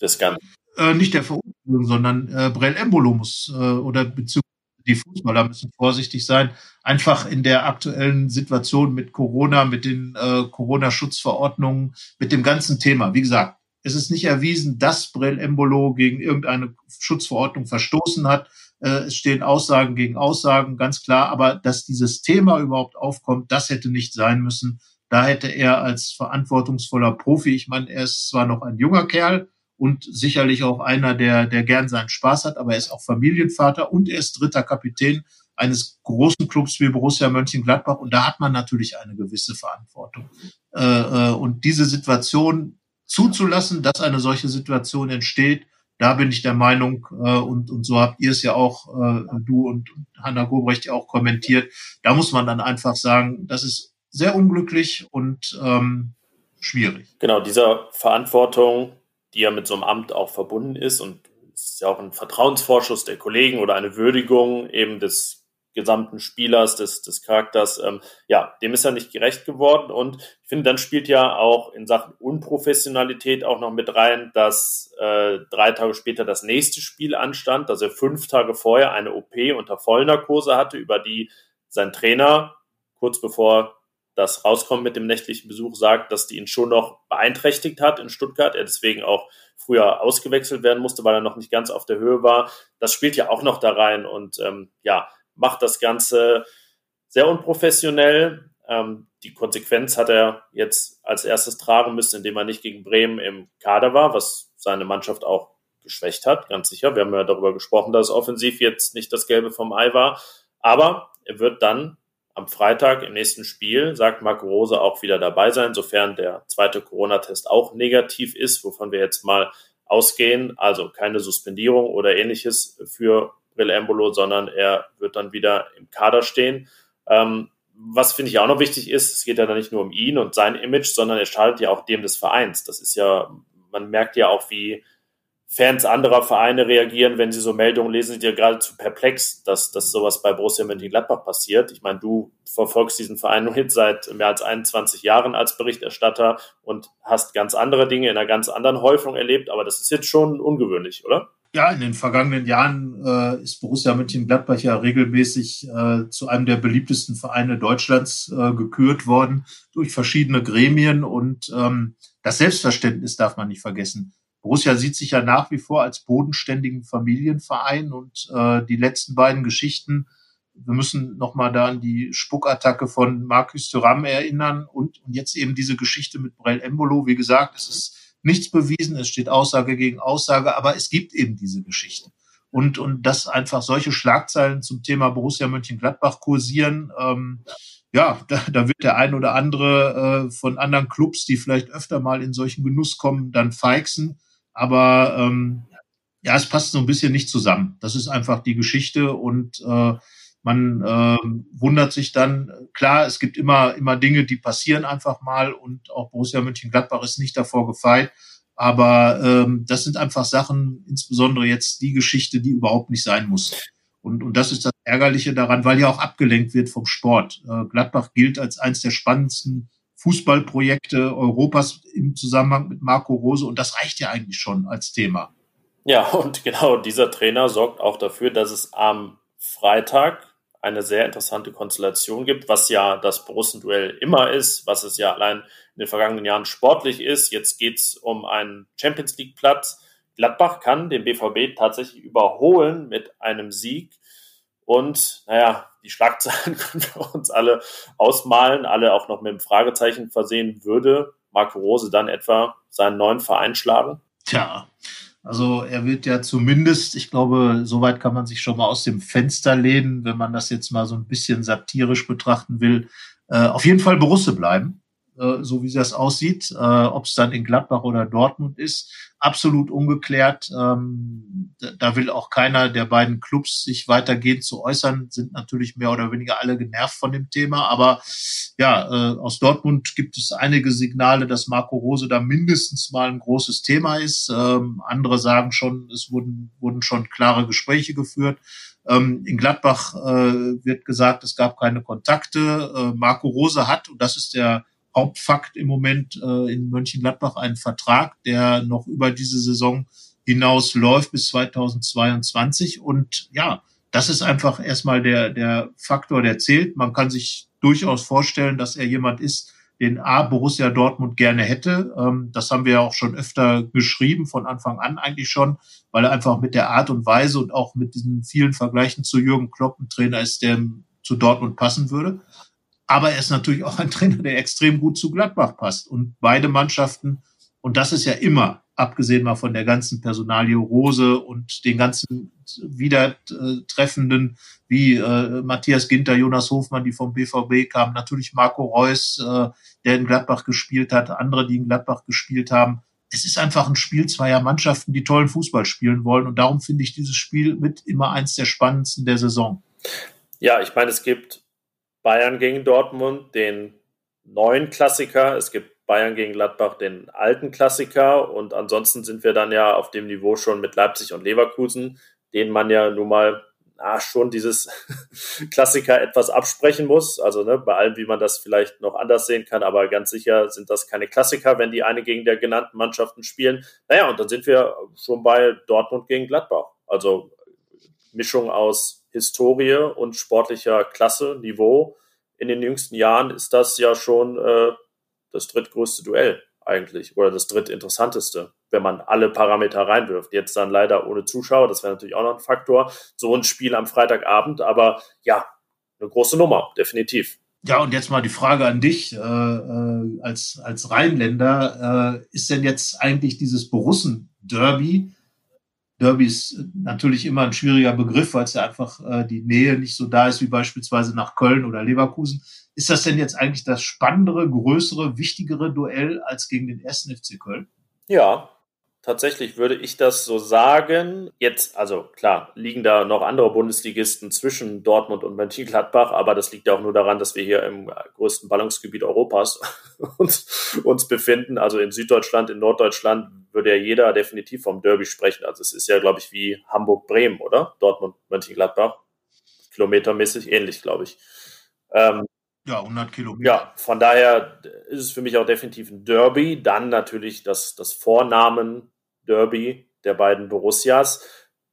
des Ganzen? Äh, nicht der Verurteilung, sondern äh, Brell Embolo muss äh, oder beziehungsweise die Fußballer müssen vorsichtig sein. Einfach in der aktuellen Situation mit Corona, mit den äh, Corona-Schutzverordnungen, mit dem ganzen Thema. Wie gesagt, es ist nicht erwiesen, dass Brell Embolo gegen irgendeine Schutzverordnung verstoßen hat. Äh, es stehen Aussagen gegen Aussagen, ganz klar. Aber dass dieses Thema überhaupt aufkommt, das hätte nicht sein müssen. Da hätte er als verantwortungsvoller Profi, ich meine, er ist zwar noch ein junger Kerl, und sicherlich auch einer, der, der gern seinen Spaß hat, aber er ist auch Familienvater und er ist dritter Kapitän eines großen Clubs wie Borussia Mönchengladbach und da hat man natürlich eine gewisse Verantwortung. Äh, äh, und diese Situation zuzulassen, dass eine solche Situation entsteht, da bin ich der Meinung, äh, und, und so habt ihr es ja auch, äh, du und, Hanna Gobrecht ja auch kommentiert, da muss man dann einfach sagen, das ist sehr unglücklich und ähm, schwierig. Genau, dieser Verantwortung die ja mit so einem Amt auch verbunden ist und es ist ja auch ein Vertrauensvorschuss der Kollegen oder eine Würdigung eben des gesamten Spielers, des, des Charakters, ähm, ja, dem ist er nicht gerecht geworden. Und ich finde, dann spielt ja auch in Sachen Unprofessionalität auch noch mit rein, dass äh, drei Tage später das nächste Spiel anstand, dass er fünf Tage vorher eine OP unter Vollnarkose hatte, über die sein Trainer kurz bevor das Rauskommen mit dem nächtlichen Besuch sagt, dass die ihn schon noch beeinträchtigt hat in Stuttgart. Er deswegen auch früher ausgewechselt werden musste, weil er noch nicht ganz auf der Höhe war. Das spielt ja auch noch da rein und ähm, ja, macht das Ganze sehr unprofessionell. Ähm, die Konsequenz hat er jetzt als erstes tragen müssen, indem er nicht gegen Bremen im Kader war, was seine Mannschaft auch geschwächt hat, ganz sicher. Wir haben ja darüber gesprochen, dass offensiv jetzt nicht das Gelbe vom Ei war. Aber er wird dann am Freitag im nächsten Spiel sagt Marco Rose auch wieder dabei sein, sofern der zweite Corona-Test auch negativ ist, wovon wir jetzt mal ausgehen. Also keine Suspendierung oder ähnliches für Embolo, sondern er wird dann wieder im Kader stehen. Ähm, was finde ich auch noch wichtig ist, es geht ja dann nicht nur um ihn und sein Image, sondern er schadet ja auch dem des Vereins. Das ist ja, man merkt ja auch, wie Fans anderer Vereine reagieren, wenn sie so Meldungen lesen, sind ja geradezu perplex, dass, dass sowas bei Borussia Mönchengladbach passiert. Ich meine, du verfolgst diesen Verein nun jetzt seit mehr als 21 Jahren als Berichterstatter und hast ganz andere Dinge in einer ganz anderen Häufung erlebt, aber das ist jetzt schon ungewöhnlich, oder? Ja, in den vergangenen Jahren äh, ist Borussia Mönchengladbach ja regelmäßig äh, zu einem der beliebtesten Vereine Deutschlands äh, gekürt worden durch verschiedene Gremien und ähm, das Selbstverständnis darf man nicht vergessen. Borussia sieht sich ja nach wie vor als bodenständigen Familienverein und äh, die letzten beiden Geschichten, wir müssen nochmal da an die Spuckattacke von Marcus Thuram erinnern und, und jetzt eben diese Geschichte mit Brell Embolo. Wie gesagt, es ist nichts bewiesen, es steht Aussage gegen Aussage, aber es gibt eben diese Geschichte. Und, und dass einfach solche Schlagzeilen zum Thema Borussia Mönchengladbach kursieren, ähm, ja, da, da wird der ein oder andere äh, von anderen Clubs, die vielleicht öfter mal in solchen Genuss kommen, dann feixen. Aber ähm, ja, es passt so ein bisschen nicht zusammen. Das ist einfach die Geschichte und äh, man äh, wundert sich dann, klar, es gibt immer, immer Dinge, die passieren einfach mal und auch Borussia Mönchengladbach ist nicht davor gefeit. Aber ähm, das sind einfach Sachen, insbesondere jetzt die Geschichte, die überhaupt nicht sein muss. Und, und das ist das Ärgerliche daran, weil ja auch abgelenkt wird vom Sport. Äh, Gladbach gilt als eines der spannendsten Fußballprojekte Europas im Zusammenhang mit Marco Rose und das reicht ja eigentlich schon als Thema. Ja, und genau dieser Trainer sorgt auch dafür, dass es am Freitag eine sehr interessante Konstellation gibt, was ja das Borussenduell immer ist, was es ja allein in den vergangenen Jahren sportlich ist. Jetzt geht es um einen Champions League Platz. Gladbach kann den BVB tatsächlich überholen mit einem Sieg. Und naja, die Schlagzeilen [LAUGHS] können wir uns alle ausmalen, alle auch noch mit einem Fragezeichen versehen. Würde Marco Rose dann etwa seinen neuen Verein schlagen? Tja, also er wird ja zumindest, ich glaube, soweit kann man sich schon mal aus dem Fenster lehnen, wenn man das jetzt mal so ein bisschen satirisch betrachten will, äh, auf jeden Fall Borusse bleiben. Äh, so wie das aussieht. Äh, Ob es dann in Gladbach oder Dortmund ist, absolut ungeklärt. Ähm, da will auch keiner der beiden Clubs sich weitergehend zu äußern, sind natürlich mehr oder weniger alle genervt von dem Thema. Aber ja, äh, aus Dortmund gibt es einige Signale, dass Marco Rose da mindestens mal ein großes Thema ist. Ähm, andere sagen schon, es wurden, wurden schon klare Gespräche geführt. Ähm, in Gladbach wird gesagt, es gab keine Kontakte. Marco Rose hat, und das ist der Hauptfakt im Moment äh, in Mönchengladbach einen Vertrag, der noch über diese Saison hinaus läuft bis 2022. Und ja, das ist einfach erstmal der, der Faktor, der zählt. Man kann sich durchaus vorstellen, dass er jemand ist, den A Borussia Dortmund gerne hätte. Ähm, das haben wir ja auch schon öfter geschrieben, von Anfang an eigentlich schon, weil er einfach mit der Art und Weise und auch mit diesen vielen Vergleichen zu Jürgen Klopp ein Trainer ist, der zu Dortmund passen würde. Aber er ist natürlich auch ein Trainer, der extrem gut zu Gladbach passt. Und beide Mannschaften, und das ist ja immer, abgesehen mal von der ganzen Personalie Rose und den ganzen Wiedertreffenden wie äh, Matthias Ginter, Jonas Hofmann, die vom BVB kamen, natürlich Marco Reus, äh, der in Gladbach gespielt hat, andere, die in Gladbach gespielt haben. Es ist einfach ein Spiel zweier Mannschaften, die tollen Fußball spielen wollen. Und darum finde ich dieses Spiel mit immer eins der spannendsten der Saison. Ja, ich meine, es gibt Bayern gegen Dortmund, den neuen Klassiker. Es gibt Bayern gegen Gladbach, den alten Klassiker. Und ansonsten sind wir dann ja auf dem Niveau schon mit Leipzig und Leverkusen, denen man ja nun mal na, schon dieses [LAUGHS] Klassiker etwas absprechen muss. Also ne, bei allem, wie man das vielleicht noch anders sehen kann, aber ganz sicher sind das keine Klassiker, wenn die eine gegen der genannten Mannschaften spielen. Naja, und dann sind wir schon bei Dortmund gegen Gladbach. Also Mischung aus Historie und sportlicher Klasse, Niveau. In den jüngsten Jahren ist das ja schon äh, das drittgrößte Duell eigentlich oder das drittinteressanteste, wenn man alle Parameter reinwirft. Jetzt dann leider ohne Zuschauer, das wäre natürlich auch noch ein Faktor. So ein Spiel am Freitagabend, aber ja, eine große Nummer, definitiv. Ja, und jetzt mal die Frage an dich äh, äh als, als Rheinländer. Äh, ist denn jetzt eigentlich dieses Borussen-Derby Derby ist natürlich immer ein schwieriger Begriff, weil es ja einfach äh, die Nähe nicht so da ist wie beispielsweise nach Köln oder Leverkusen. Ist das denn jetzt eigentlich das spannendere, größere, wichtigere Duell als gegen den ersten FC Köln? Ja, tatsächlich würde ich das so sagen. Jetzt, also klar, liegen da noch andere Bundesligisten zwischen Dortmund und Mönchengladbach, aber das liegt ja auch nur daran, dass wir hier im größten Ballungsgebiet Europas [LAUGHS] uns, uns befinden. Also in Süddeutschland, in Norddeutschland würde ja jeder definitiv vom Derby sprechen. Also es ist ja, glaube ich, wie Hamburg-Bremen, oder? Dortmund, Mönchengladbach. Kilometermäßig ähnlich, glaube ich. Ähm, ja, 100 Kilometer. Ja, von daher ist es für mich auch definitiv ein Derby. Dann natürlich das, das Vornamen-Derby der beiden Borussias.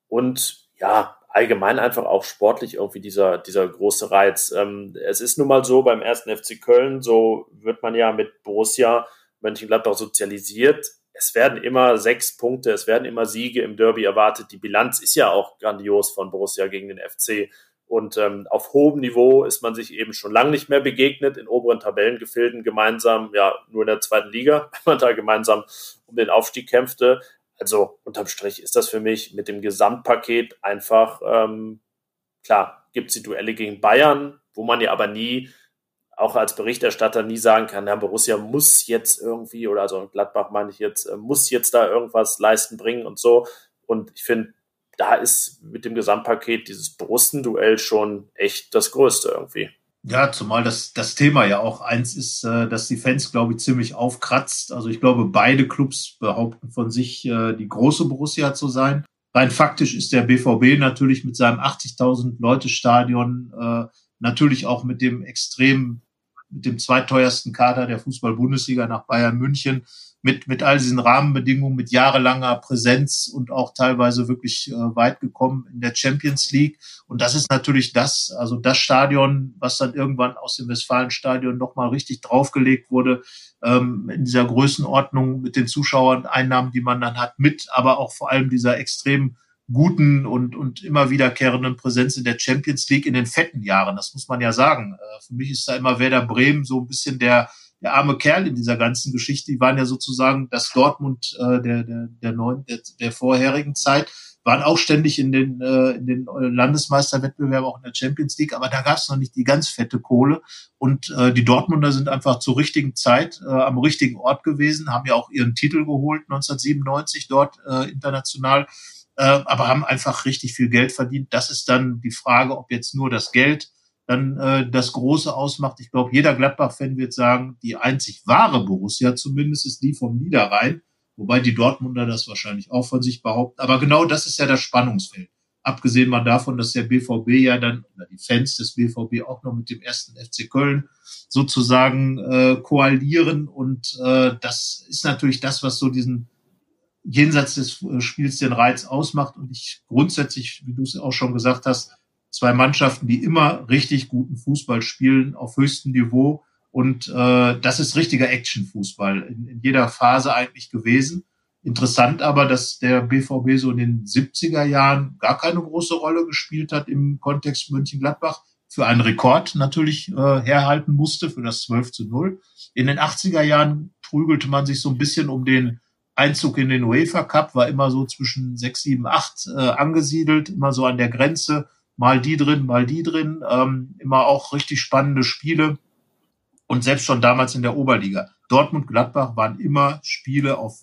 Und ja, allgemein einfach auch sportlich irgendwie dieser, dieser große Reiz. Ähm, es ist nun mal so beim ersten FC Köln, so wird man ja mit Borussia Mönchengladbach sozialisiert es werden immer sechs Punkte, es werden immer Siege im Derby erwartet. Die Bilanz ist ja auch grandios von Borussia gegen den FC. Und ähm, auf hohem Niveau ist man sich eben schon lange nicht mehr begegnet, in oberen Tabellengefilden gemeinsam, ja, nur in der zweiten Liga, [LAUGHS] wenn man da gemeinsam um den Aufstieg kämpfte. Also unterm Strich ist das für mich mit dem Gesamtpaket einfach, ähm, klar, gibt es die Duelle gegen Bayern, wo man ja aber nie auch als Berichterstatter nie sagen kann, ja, Borussia muss jetzt irgendwie, oder also Gladbach meine ich jetzt, äh, muss jetzt da irgendwas leisten, bringen und so. Und ich finde, da ist mit dem Gesamtpaket dieses Brustenduell schon echt das Größte irgendwie. Ja, zumal das, das Thema ja auch eins ist, äh, dass die Fans, glaube ich, ziemlich aufkratzt. Also ich glaube, beide Clubs behaupten von sich, äh, die große Borussia zu sein. Rein faktisch ist der BVB natürlich mit seinem 80.000 Leute Stadion äh, natürlich auch mit dem extrem, mit dem zweiteuersten Kader der Fußball-Bundesliga nach Bayern München, mit, mit all diesen Rahmenbedingungen, mit jahrelanger Präsenz und auch teilweise wirklich äh, weit gekommen in der Champions League. Und das ist natürlich das, also das Stadion, was dann irgendwann aus dem Westfalenstadion nochmal richtig draufgelegt wurde, ähm, in dieser Größenordnung mit den Zuschauern, Einnahmen, die man dann hat, mit, aber auch vor allem dieser extrem guten und, und immer wiederkehrenden Präsenz in der Champions League in den fetten Jahren. Das muss man ja sagen. Äh, für mich ist da immer Werder Bremen so ein bisschen der, der arme Kerl in dieser ganzen Geschichte. Die waren ja sozusagen das Dortmund äh, der, der, der, neuen, der, der vorherigen Zeit, waren auch ständig in den, äh, in den Landesmeisterwettbewerben, auch in der Champions League, aber da gab es noch nicht die ganz fette Kohle. Und äh, die Dortmunder sind einfach zur richtigen Zeit äh, am richtigen Ort gewesen, haben ja auch ihren Titel geholt 1997 dort äh, international äh, aber haben einfach richtig viel Geld verdient. Das ist dann die Frage, ob jetzt nur das Geld dann äh, das Große ausmacht. Ich glaube, jeder Gladbach-Fan wird sagen, die einzig wahre Borussia zumindest ist die vom Niederrhein, wobei die Dortmunder das wahrscheinlich auch von sich behaupten. Aber genau das ist ja das Spannungsfeld. Abgesehen mal davon, dass der BVB ja dann, oder die Fans des BVB auch noch mit dem ersten FC Köln sozusagen äh, koalieren. Und äh, das ist natürlich das, was so diesen jenseits des äh, Spiels den Reiz ausmacht. Und ich grundsätzlich, wie du es auch schon gesagt hast, zwei Mannschaften, die immer richtig guten Fußball spielen auf höchstem Niveau. Und äh, das ist richtiger Action-Fußball in, in jeder Phase eigentlich gewesen. Interessant aber, dass der BVB so in den 70er Jahren gar keine große Rolle gespielt hat im Kontext Mönchengladbach. Für einen Rekord natürlich äh, herhalten musste, für das 12 zu 0. In den 80er Jahren prügelte man sich so ein bisschen um den Einzug in den UEFA Cup war immer so zwischen sechs, sieben, acht äh, angesiedelt, immer so an der Grenze, mal die drin, mal die drin, ähm, immer auch richtig spannende Spiele und selbst schon damals in der Oberliga. Dortmund, Gladbach waren immer Spiele auf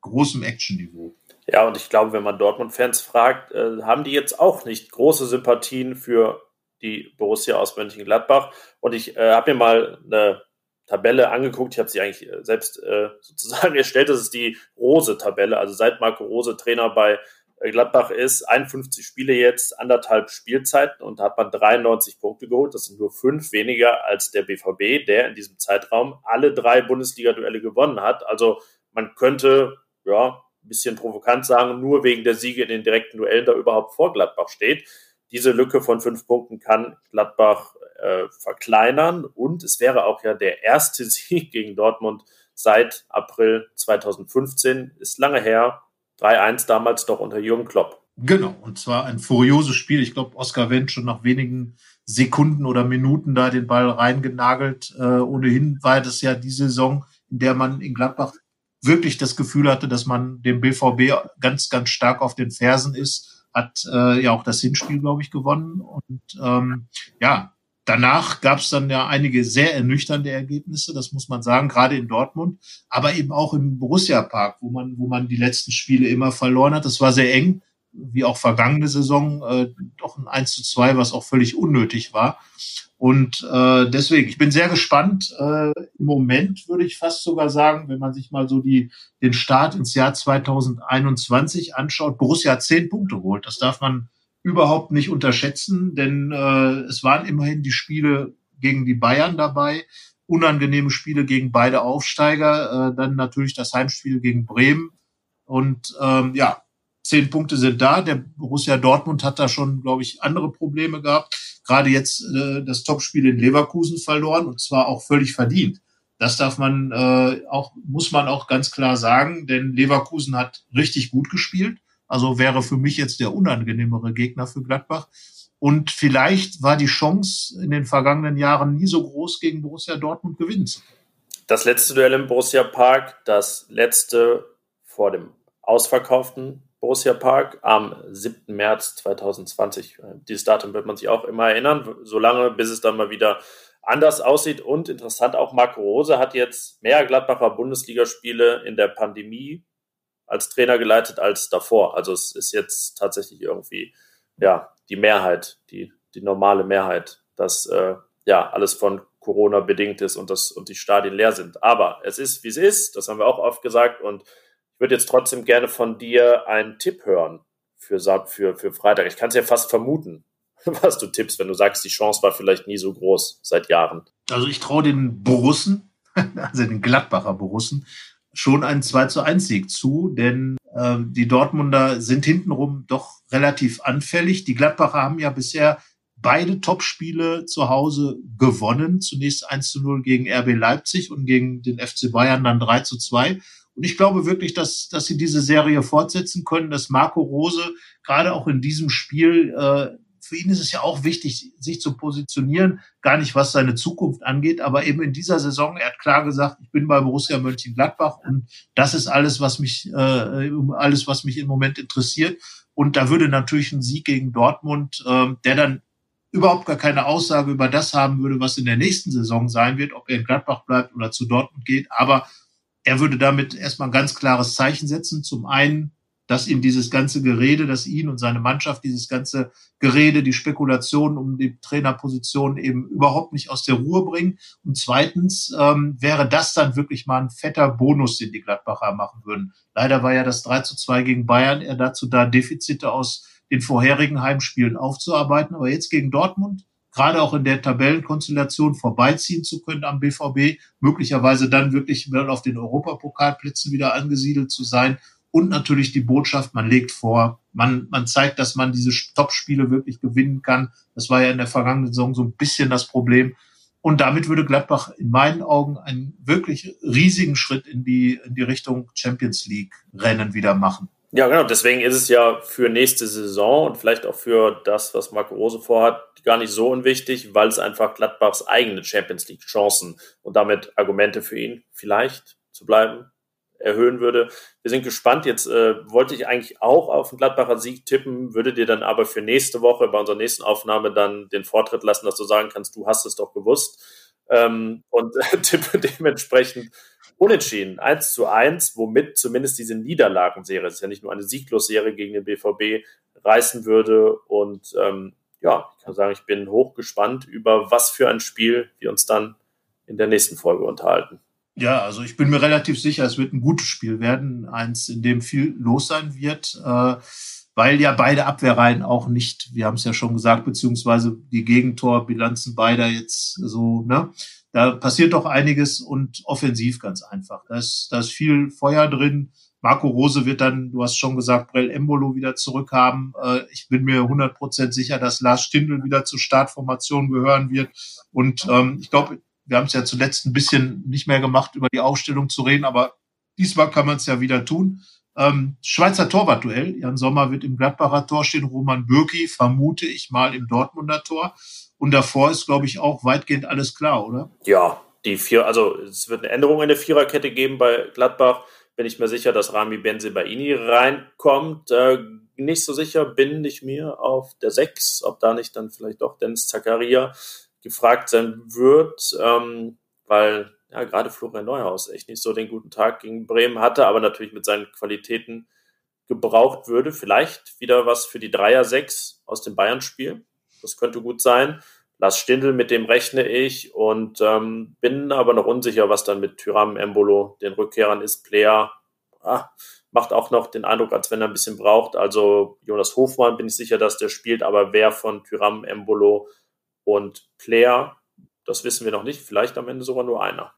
großem Actionniveau. Ja, und ich glaube, wenn man Dortmund-Fans fragt, äh, haben die jetzt auch nicht große Sympathien für die Borussia aus Mönchengladbach. Und ich äh, habe mir mal eine Tabelle angeguckt. Ich habe sie eigentlich äh, selbst äh, [LAUGHS] sozusagen erstellt. Das ist die Rose-Tabelle. Also seit Marco Rose Trainer bei äh, Gladbach ist, 51 Spiele jetzt, anderthalb Spielzeiten und da hat man 93 Punkte geholt. Das sind nur fünf weniger als der BVB, der in diesem Zeitraum alle drei Bundesliga-Duelle gewonnen hat. Also man könnte, ja, ein bisschen provokant sagen, nur wegen der Siege in den direkten Duellen da überhaupt vor Gladbach steht. Diese Lücke von fünf Punkten kann Gladbach äh, verkleinern und es wäre auch ja der erste [LAUGHS] Sieg gegen Dortmund seit April 2015. Ist lange her. 3-1 damals doch unter Jürgen Klopp. Genau, und zwar ein furioses Spiel. Ich glaube, Oskar Wendt schon nach wenigen Sekunden oder Minuten da den Ball reingenagelt. Äh, ohnehin war das ja die Saison, in der man in Gladbach wirklich das Gefühl hatte, dass man dem BVB ganz, ganz stark auf den Fersen ist. Hat äh, ja auch das Hinspiel, glaube ich, gewonnen. Und ähm, ja, Danach gab es dann ja einige sehr ernüchternde Ergebnisse, das muss man sagen, gerade in Dortmund, aber eben auch im Borussia Park, wo man, wo man die letzten Spiele immer verloren hat. Das war sehr eng, wie auch vergangene Saison, äh, doch ein 1 zu 2, was auch völlig unnötig war. Und äh, deswegen, ich bin sehr gespannt. Äh, Im Moment würde ich fast sogar sagen, wenn man sich mal so die, den Start ins Jahr 2021 anschaut, Borussia hat zehn Punkte holt. Das darf man überhaupt nicht unterschätzen, denn äh, es waren immerhin die Spiele gegen die Bayern dabei, unangenehme Spiele gegen beide Aufsteiger, äh, dann natürlich das Heimspiel gegen Bremen und ähm, ja, zehn Punkte sind da. Der Borussia Dortmund hat da schon, glaube ich, andere Probleme gehabt. Gerade jetzt äh, das Topspiel in Leverkusen verloren und zwar auch völlig verdient. Das darf man äh, auch, muss man auch ganz klar sagen, denn Leverkusen hat richtig gut gespielt. Also wäre für mich jetzt der unangenehmere Gegner für Gladbach. Und vielleicht war die Chance in den vergangenen Jahren nie so groß, gegen Borussia Dortmund gewinnen zu. Das letzte Duell im Borussia Park, das letzte vor dem ausverkauften Borussia Park am 7. März 2020. Dieses Datum wird man sich auch immer erinnern, solange bis es dann mal wieder anders aussieht. Und interessant auch, Marco Rose hat jetzt mehr Gladbacher Bundesligaspiele in der Pandemie als Trainer geleitet als davor. Also es ist jetzt tatsächlich irgendwie ja die Mehrheit, die, die normale Mehrheit, dass äh, ja alles von Corona bedingt ist und das und die Stadien leer sind. Aber es ist, wie es ist, das haben wir auch oft gesagt. Und ich würde jetzt trotzdem gerne von dir einen Tipp hören für, für, für Freitag. Ich kann es ja fast vermuten, [LAUGHS] was du tippst, wenn du sagst, die Chance war vielleicht nie so groß seit Jahren. Also ich traue den Borussen, [LAUGHS] also den Gladbacher Borussen, schon einen 2 zu 1 Sieg zu, denn äh, die Dortmunder sind hintenrum doch relativ anfällig. Die Gladbacher haben ja bisher beide Topspiele zu Hause gewonnen. Zunächst 1 zu 0 gegen RB Leipzig und gegen den FC Bayern dann 3 zu 2. Und ich glaube wirklich, dass, dass sie diese Serie fortsetzen können, dass Marco Rose gerade auch in diesem Spiel äh, für ihn ist es ja auch wichtig, sich zu positionieren, gar nicht was seine Zukunft angeht, aber eben in dieser Saison, er hat klar gesagt, ich bin bei Borussia Mönchengladbach und das ist alles, was mich, äh, alles, was mich im Moment interessiert. Und da würde natürlich ein Sieg gegen Dortmund, äh, der dann überhaupt gar keine Aussage über das haben würde, was in der nächsten Saison sein wird, ob er in Gladbach bleibt oder zu Dortmund geht. Aber er würde damit erstmal ein ganz klares Zeichen setzen. Zum einen dass ihm dieses ganze Gerede, dass ihn und seine Mannschaft dieses ganze Gerede, die Spekulationen um die Trainerposition eben überhaupt nicht aus der Ruhe bringen. Und zweitens ähm, wäre das dann wirklich mal ein fetter Bonus, den die Gladbacher machen würden. Leider war ja das 3 zu 2 gegen Bayern eher dazu da, Defizite aus den vorherigen Heimspielen aufzuarbeiten. Aber jetzt gegen Dortmund, gerade auch in der Tabellenkonstellation vorbeiziehen zu können am BVB, möglicherweise dann wirklich auf den Europapokalplätzen wieder angesiedelt zu sein und natürlich die Botschaft, man legt vor, man, man zeigt, dass man diese Top-Spiele wirklich gewinnen kann. Das war ja in der vergangenen Saison so ein bisschen das Problem. Und damit würde Gladbach in meinen Augen einen wirklich riesigen Schritt in die, in die Richtung Champions League Rennen wieder machen. Ja, genau. Deswegen ist es ja für nächste Saison und vielleicht auch für das, was Marco Rose vorhat, gar nicht so unwichtig, weil es einfach Gladbachs eigene Champions League Chancen und damit Argumente für ihn vielleicht zu bleiben erhöhen würde. Wir sind gespannt. Jetzt äh, wollte ich eigentlich auch auf den Gladbacher Sieg tippen, würde dir dann aber für nächste Woche bei unserer nächsten Aufnahme dann den Vortritt lassen, dass du sagen kannst, du hast es doch gewusst. Ähm, und äh, [LAUGHS] tippe dementsprechend unentschieden. 1 zu 1, womit zumindest diese Niederlagenserie, es ist ja nicht nur eine Sieglosserie gegen den BVB, reißen würde. Und ähm, ja, ich kann sagen, ich bin hochgespannt über was für ein Spiel wir uns dann in der nächsten Folge unterhalten. Ja, also ich bin mir relativ sicher, es wird ein gutes Spiel werden, eins, in dem viel los sein wird, äh, weil ja beide Abwehrreihen auch nicht, wir haben es ja schon gesagt, beziehungsweise die Gegentorbilanzen beider jetzt so, ne? Da passiert doch einiges und offensiv ganz einfach. Da ist, da ist viel Feuer drin. Marco Rose wird dann, du hast schon gesagt, Brell Embolo wieder zurückhaben. Äh, ich bin mir 100% sicher, dass Lars Stindl wieder zur Startformation gehören wird. Und ähm, ich glaube, wir haben es ja zuletzt ein bisschen nicht mehr gemacht, über die Aufstellung zu reden, aber diesmal kann man es ja wieder tun. Ähm, Schweizer Torwartduell. Jan Sommer wird im Gladbacher Tor stehen, Roman Bürki vermute ich mal im Dortmunder Tor. Und davor ist, glaube ich, auch weitgehend alles klar, oder? Ja, die vier, also es wird eine Änderung in der Viererkette geben bei Gladbach. Bin ich mir sicher, dass Rami Benzebaini reinkommt. Äh, nicht so sicher bin ich mir auf der Sechs, ob da nicht dann vielleicht doch Dennis Zakaria gefragt sein wird, ähm, weil ja gerade Florian Neuhaus echt nicht so den guten Tag gegen Bremen hatte, aber natürlich mit seinen Qualitäten gebraucht würde. Vielleicht wieder was für die Dreier-Sechs aus dem Bayern-Spiel. Das könnte gut sein. Lars Stindl, mit dem rechne ich und ähm, bin aber noch unsicher, was dann mit Tyram Embolo, den Rückkehrern ist. Player ah, macht auch noch den Eindruck, als wenn er ein bisschen braucht. Also Jonas Hofmann bin ich sicher, dass der spielt, aber wer von Tyram Embolo und Player, das wissen wir noch nicht, vielleicht am Ende sogar nur einer.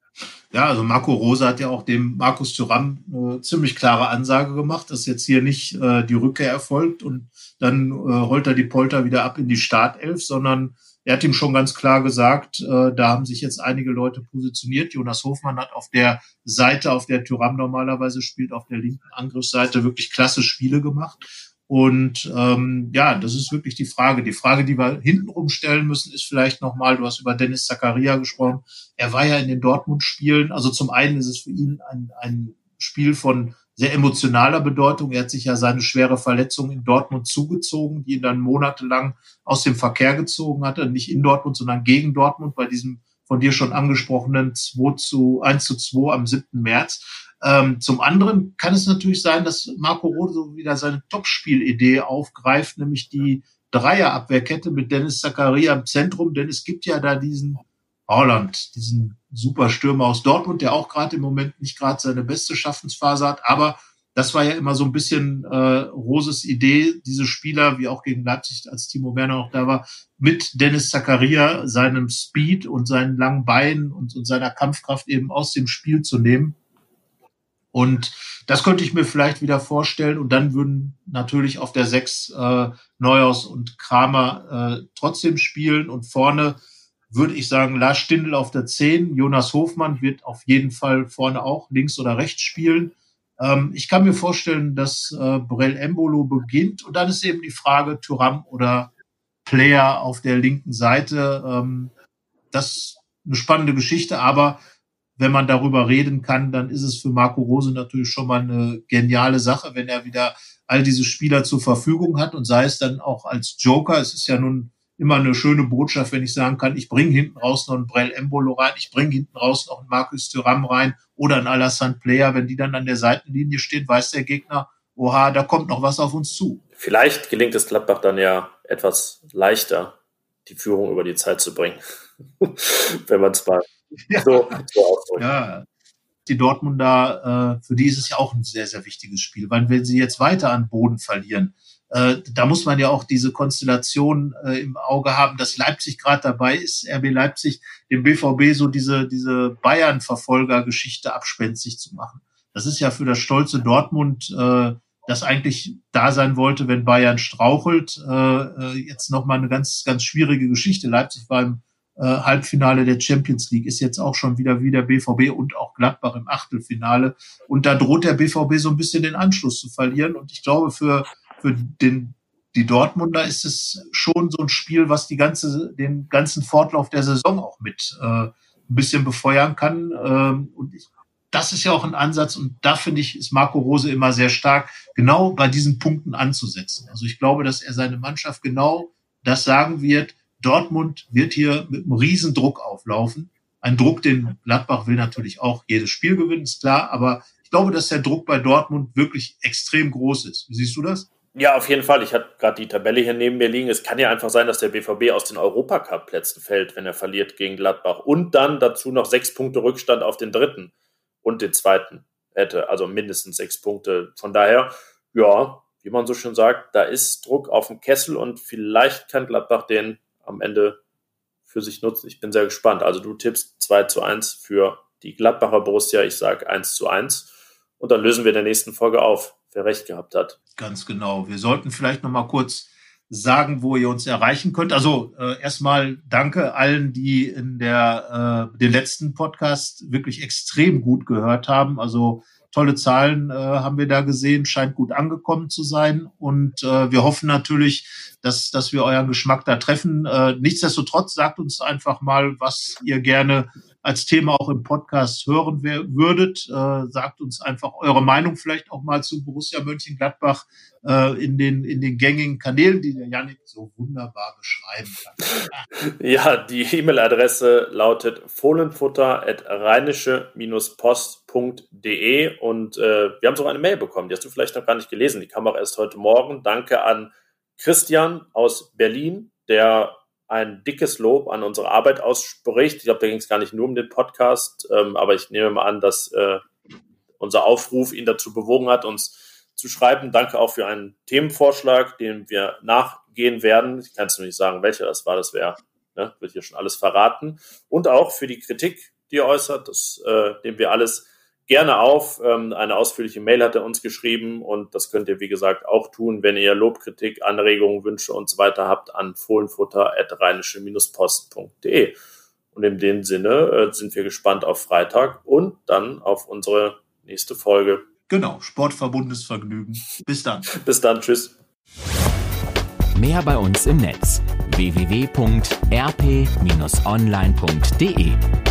Ja, also Marco Rosa hat ja auch dem Markus Thuram eine ziemlich klare Ansage gemacht, dass jetzt hier nicht äh, die Rückkehr erfolgt und dann äh, holt er die Polter wieder ab in die Startelf, sondern er hat ihm schon ganz klar gesagt, äh, da haben sich jetzt einige Leute positioniert. Jonas Hofmann hat auf der Seite, auf der Thuram normalerweise spielt, auf der linken Angriffsseite wirklich klasse Spiele gemacht. Und ähm, ja, das ist wirklich die Frage. Die Frage, die wir hintenrum stellen müssen, ist vielleicht nochmal, du hast über Dennis Zakaria gesprochen. Er war ja in den Dortmund-Spielen. Also zum einen ist es für ihn ein, ein Spiel von sehr emotionaler Bedeutung. Er hat sich ja seine schwere Verletzung in Dortmund zugezogen, die ihn dann monatelang aus dem Verkehr gezogen hatte. Nicht in Dortmund, sondern gegen Dortmund bei diesem von dir schon angesprochenen 2 zu 1 zu 2 am 7. März. Ähm, zum anderen kann es natürlich sein, dass Marco Rode so wieder seine Topspielidee aufgreift, nämlich die Dreierabwehrkette mit Dennis Zakaria im Zentrum, denn es gibt ja da diesen Holland, diesen Superstürmer aus Dortmund, der auch gerade im Moment nicht gerade seine beste Schaffensphase hat, aber das war ja immer so ein bisschen äh, Roses Idee, diese Spieler, wie auch gegen Leipzig, als Timo Werner noch da war, mit Dennis Zakaria, seinem Speed und seinen langen Beinen und, und seiner Kampfkraft eben aus dem Spiel zu nehmen. Und das könnte ich mir vielleicht wieder vorstellen. Und dann würden natürlich auf der Sechs äh, Neuhaus und Kramer äh, trotzdem spielen. Und vorne würde ich sagen, Lars Stindl auf der Zehn. Jonas Hofmann wird auf jeden Fall vorne auch links oder rechts spielen. Ähm, ich kann mir vorstellen, dass äh, Brel Embolo beginnt. Und dann ist eben die Frage, Thuram oder Player auf der linken Seite. Ähm, das ist eine spannende Geschichte, aber wenn man darüber reden kann, dann ist es für Marco Rose natürlich schon mal eine geniale Sache, wenn er wieder all diese Spieler zur Verfügung hat und sei es dann auch als Joker. Es ist ja nun immer eine schöne Botschaft, wenn ich sagen kann, ich bringe hinten raus noch einen Brell Embolo rein, ich bringe hinten raus noch einen Markus Thuram rein oder einen Alassane Player. Wenn die dann an der Seitenlinie stehen, weiß der Gegner, oha, da kommt noch was auf uns zu. Vielleicht gelingt es Gladbach dann ja etwas leichter, die Führung über die Zeit zu bringen, [LAUGHS] wenn man es mal ja. So, so ja. Die Dortmunder, äh, für die ist es ja auch ein sehr, sehr wichtiges Spiel, weil wenn sie jetzt weiter an Boden verlieren, äh, da muss man ja auch diese Konstellation äh, im Auge haben, dass Leipzig gerade dabei ist, RB Leipzig dem BVB so diese, diese Bayern-Verfolger-Geschichte abspenstig zu machen. Das ist ja für das stolze Dortmund, äh, das eigentlich da sein wollte, wenn Bayern strauchelt, äh, jetzt nochmal eine ganz, ganz schwierige Geschichte. Leipzig war im äh, Halbfinale der Champions League, ist jetzt auch schon wieder wie der BVB und auch Gladbach im Achtelfinale. Und da droht der BVB so ein bisschen den Anschluss zu verlieren. Und ich glaube, für, für den, die Dortmunder ist es schon so ein Spiel, was die ganze, den ganzen Fortlauf der Saison auch mit äh, ein bisschen befeuern kann. Ähm, und ich, das ist ja auch ein Ansatz und da finde ich, ist Marco Rose immer sehr stark, genau bei diesen Punkten anzusetzen. Also ich glaube, dass er seine Mannschaft genau das sagen wird, Dortmund wird hier mit einem Riesendruck auflaufen. Ein Druck, den Gladbach will natürlich auch jedes Spiel gewinnen, ist klar, aber ich glaube, dass der Druck bei Dortmund wirklich extrem groß ist. Wie siehst du das? Ja, auf jeden Fall. Ich hatte gerade die Tabelle hier neben mir liegen. Es kann ja einfach sein, dass der BVB aus den Europacup-Plätzen fällt, wenn er verliert gegen Gladbach. Und dann dazu noch sechs Punkte Rückstand auf den dritten und den zweiten hätte. Also mindestens sechs Punkte. Von daher, ja, wie man so schön sagt, da ist Druck auf dem Kessel und vielleicht kann Gladbach den am Ende für sich nutzen. Ich bin sehr gespannt. Also du tippst 2 zu 1 für die Gladbacher Borussia, ich sage 1 zu 1. Und dann lösen wir in der nächsten Folge auf, wer recht gehabt hat. Ganz genau. Wir sollten vielleicht noch mal kurz sagen, wo ihr uns erreichen könnt. Also äh, erstmal danke allen, die in der äh, den letzten Podcast wirklich extrem gut gehört haben. Also tolle Zahlen äh, haben wir da gesehen, scheint gut angekommen zu sein. Und äh, wir hoffen natürlich, dass, dass wir euren Geschmack da treffen. Äh, nichtsdestotrotz sagt uns einfach mal, was ihr gerne als Thema auch im Podcast hören würdet. Äh, sagt uns einfach eure Meinung vielleicht auch mal zu Borussia Mönchengladbach äh, in, den, in den gängigen Kanälen, die der Janik so wunderbar beschreiben kann. [LAUGHS] Ja, die E-Mail-Adresse lautet fohlenfutter.rheinische-post.de und äh, wir haben sogar eine Mail bekommen, die hast du vielleicht noch gar nicht gelesen, die kam auch erst heute Morgen. Danke an Christian aus Berlin, der ein dickes Lob an unsere Arbeit ausspricht. Ich glaube, da ging es gar nicht nur um den Podcast, ähm, aber ich nehme mal an, dass äh, unser Aufruf ihn dazu bewogen hat, uns zu schreiben. Danke auch für einen Themenvorschlag, den wir nachgehen werden. Ich kann es nur nicht sagen, welcher das war. Das wäre, ne, wird hier schon alles verraten. Und auch für die Kritik, die er äußert, das äh, nehmen wir alles gerne auf. Ähm, eine ausführliche Mail hat er uns geschrieben und das könnt ihr, wie gesagt, auch tun, wenn ihr Lobkritik, Anregungen, Wünsche und so weiter habt an fohlenfutter.rheinische-post.de. Und in dem Sinne äh, sind wir gespannt auf Freitag und dann auf unsere nächste Folge. Genau, Sportverbundes Vergnügen. Bis dann. [LAUGHS] Bis dann, tschüss. Mehr bei uns im Netz www.rp-online.de